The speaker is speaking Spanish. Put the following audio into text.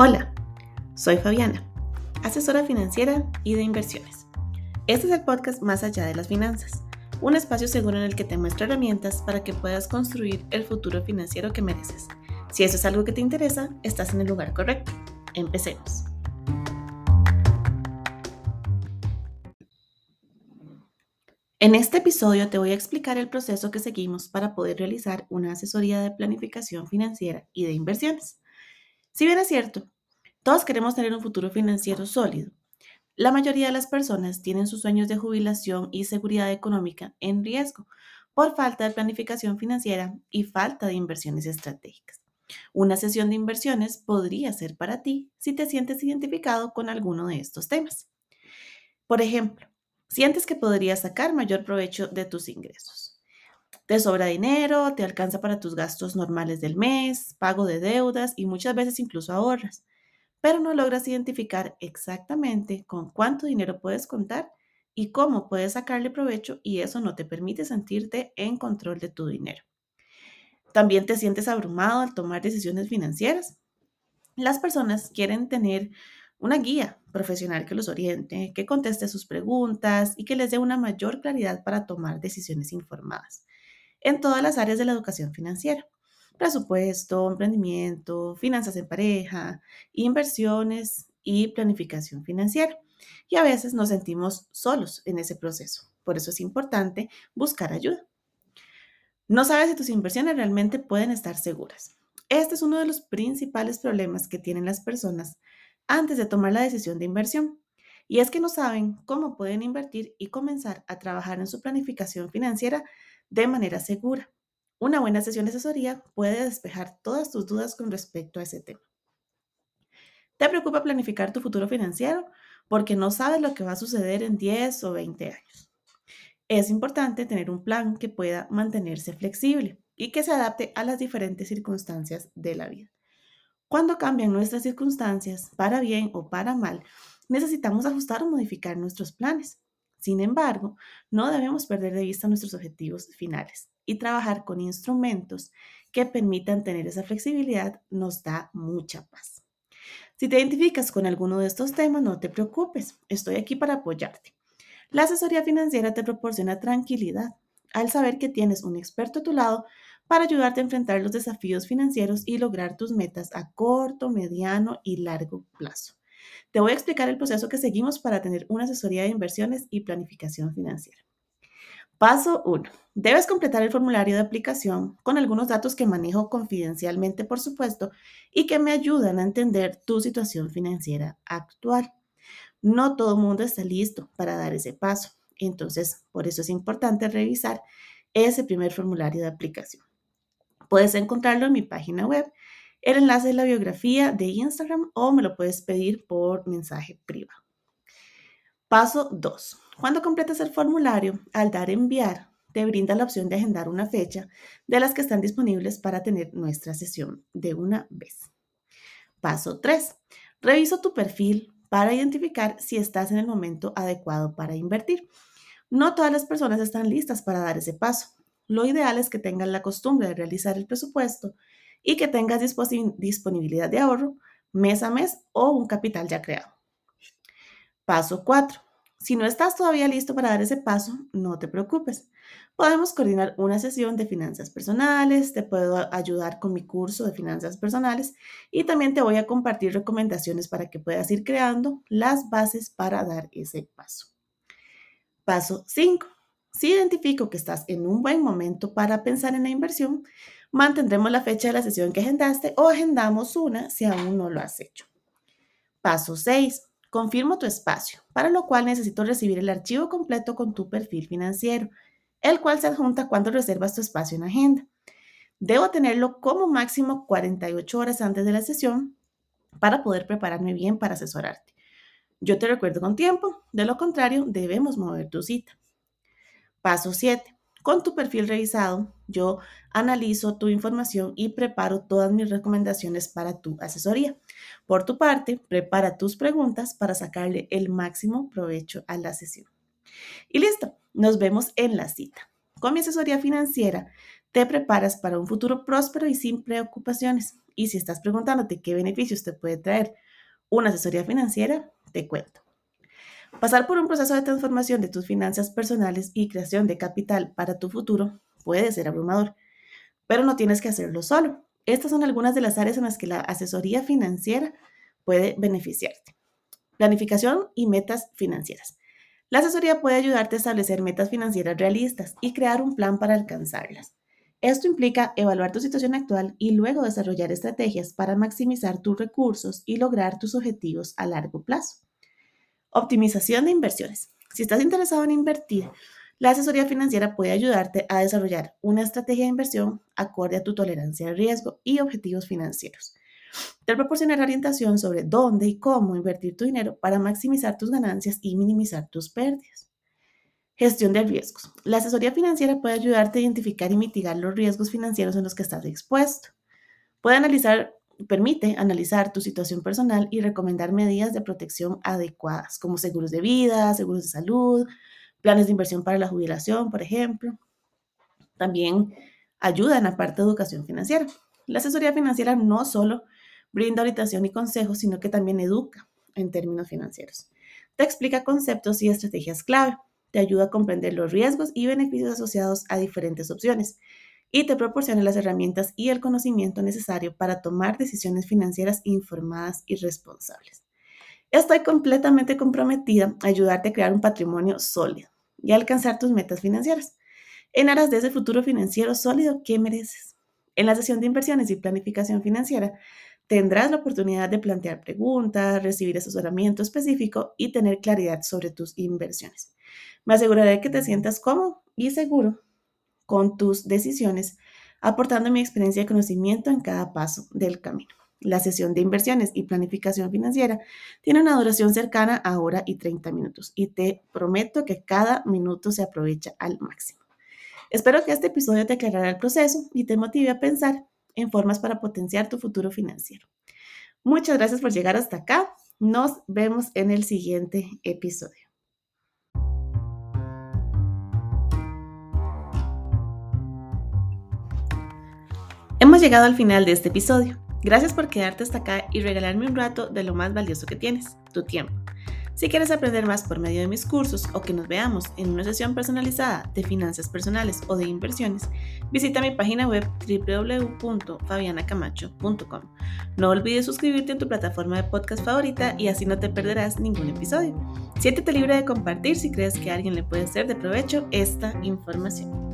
Hola, soy Fabiana, asesora financiera y de inversiones. Este es el podcast Más allá de las finanzas, un espacio seguro en el que te muestro herramientas para que puedas construir el futuro financiero que mereces. Si eso es algo que te interesa, estás en el lugar correcto. Empecemos. En este episodio te voy a explicar el proceso que seguimos para poder realizar una asesoría de planificación financiera y de inversiones. Si bien es cierto, todos queremos tener un futuro financiero sólido, la mayoría de las personas tienen sus sueños de jubilación y seguridad económica en riesgo por falta de planificación financiera y falta de inversiones estratégicas. Una sesión de inversiones podría ser para ti si te sientes identificado con alguno de estos temas. Por ejemplo, sientes que podrías sacar mayor provecho de tus ingresos te sobra dinero, te alcanza para tus gastos normales del mes, pago de deudas y muchas veces incluso ahorras, pero no logras identificar exactamente con cuánto dinero puedes contar y cómo puedes sacarle provecho y eso no te permite sentirte en control de tu dinero. También te sientes abrumado al tomar decisiones financieras. Las personas quieren tener una guía profesional que los oriente, que conteste sus preguntas y que les dé una mayor claridad para tomar decisiones informadas en todas las áreas de la educación financiera. Presupuesto, emprendimiento, finanzas en pareja, inversiones y planificación financiera. Y a veces nos sentimos solos en ese proceso. Por eso es importante buscar ayuda. No sabes si tus inversiones realmente pueden estar seguras. Este es uno de los principales problemas que tienen las personas antes de tomar la decisión de inversión. Y es que no saben cómo pueden invertir y comenzar a trabajar en su planificación financiera de manera segura. Una buena sesión de asesoría puede despejar todas tus dudas con respecto a ese tema. ¿Te preocupa planificar tu futuro financiero porque no sabes lo que va a suceder en 10 o 20 años? Es importante tener un plan que pueda mantenerse flexible y que se adapte a las diferentes circunstancias de la vida. Cuando cambian nuestras circunstancias, para bien o para mal, necesitamos ajustar o modificar nuestros planes. Sin embargo, no debemos perder de vista nuestros objetivos finales y trabajar con instrumentos que permitan tener esa flexibilidad nos da mucha paz. Si te identificas con alguno de estos temas, no te preocupes, estoy aquí para apoyarte. La asesoría financiera te proporciona tranquilidad al saber que tienes un experto a tu lado para ayudarte a enfrentar los desafíos financieros y lograr tus metas a corto, mediano y largo plazo. Te voy a explicar el proceso que seguimos para tener una asesoría de inversiones y planificación financiera. Paso 1. Debes completar el formulario de aplicación con algunos datos que manejo confidencialmente, por supuesto, y que me ayudan a entender tu situación financiera actual. No todo el mundo está listo para dar ese paso, entonces por eso es importante revisar ese primer formulario de aplicación. Puedes encontrarlo en mi página web el enlace es la biografía de Instagram o me lo puedes pedir por mensaje privado. Paso 2. Cuando completas el formulario, al dar enviar, te brinda la opción de agendar una fecha de las que están disponibles para tener nuestra sesión de una vez. Paso 3. Reviso tu perfil para identificar si estás en el momento adecuado para invertir. No todas las personas están listas para dar ese paso. Lo ideal es que tengan la costumbre de realizar el presupuesto y que tengas disponibilidad de ahorro mes a mes o un capital ya creado. Paso 4. Si no estás todavía listo para dar ese paso, no te preocupes. Podemos coordinar una sesión de finanzas personales, te puedo ayudar con mi curso de finanzas personales y también te voy a compartir recomendaciones para que puedas ir creando las bases para dar ese paso. Paso 5. Si identifico que estás en un buen momento para pensar en la inversión, mantendremos la fecha de la sesión que agendaste o agendamos una si aún no lo has hecho. Paso 6. Confirmo tu espacio, para lo cual necesito recibir el archivo completo con tu perfil financiero, el cual se adjunta cuando reservas tu espacio en agenda. Debo tenerlo como máximo 48 horas antes de la sesión para poder prepararme bien para asesorarte. Yo te recuerdo con tiempo, de lo contrario debemos mover tu cita. Paso 7. Con tu perfil revisado, yo analizo tu información y preparo todas mis recomendaciones para tu asesoría. Por tu parte, prepara tus preguntas para sacarle el máximo provecho a la sesión. Y listo, nos vemos en la cita. Con mi asesoría financiera, te preparas para un futuro próspero y sin preocupaciones. y si estás preguntándote qué beneficios te puede traer una asesoría financiera, te cuento. Pasar por un proceso de transformación de tus finanzas personales y creación de capital para tu futuro puede ser abrumador, pero no tienes que hacerlo solo. Estas son algunas de las áreas en las que la asesoría financiera puede beneficiarte. Planificación y metas financieras. La asesoría puede ayudarte a establecer metas financieras realistas y crear un plan para alcanzarlas. Esto implica evaluar tu situación actual y luego desarrollar estrategias para maximizar tus recursos y lograr tus objetivos a largo plazo. Optimización de inversiones. Si estás interesado en invertir, la asesoría financiera puede ayudarte a desarrollar una estrategia de inversión acorde a tu tolerancia al riesgo y objetivos financieros. Te proporcionará orientación sobre dónde y cómo invertir tu dinero para maximizar tus ganancias y minimizar tus pérdidas. Gestión de riesgos. La asesoría financiera puede ayudarte a identificar y mitigar los riesgos financieros en los que estás expuesto. Puede analizar, permite analizar tu situación personal y recomendar medidas de protección adecuadas, como seguros de vida, seguros de salud, planes de inversión para la jubilación, por ejemplo. También ayuda en la parte de educación financiera. La asesoría financiera no solo brinda orientación y consejos, sino que también educa en términos financieros. Te explica conceptos y estrategias clave, te ayuda a comprender los riesgos y beneficios asociados a diferentes opciones y te proporciona las herramientas y el conocimiento necesario para tomar decisiones financieras informadas y responsables. Estoy completamente comprometida a ayudarte a crear un patrimonio sólido y alcanzar tus metas financieras en aras de ese futuro financiero sólido que mereces. En la sesión de inversiones y planificación financiera tendrás la oportunidad de plantear preguntas, recibir asesoramiento específico y tener claridad sobre tus inversiones. Me aseguraré que te sientas cómodo y seguro con tus decisiones, aportando mi experiencia y conocimiento en cada paso del camino. La sesión de inversiones y planificación financiera tiene una duración cercana a hora y 30 minutos y te prometo que cada minuto se aprovecha al máximo. Espero que este episodio te aclarara el proceso y te motive a pensar en formas para potenciar tu futuro financiero. Muchas gracias por llegar hasta acá. Nos vemos en el siguiente episodio. Hemos llegado al final de este episodio. Gracias por quedarte hasta acá y regalarme un rato de lo más valioso que tienes, tu tiempo. Si quieres aprender más por medio de mis cursos o que nos veamos en una sesión personalizada de finanzas personales o de inversiones, visita mi página web www.fabianacamacho.com. No olvides suscribirte en tu plataforma de podcast favorita y así no te perderás ningún episodio. Siéntete libre de compartir si crees que a alguien le puede ser de provecho esta información.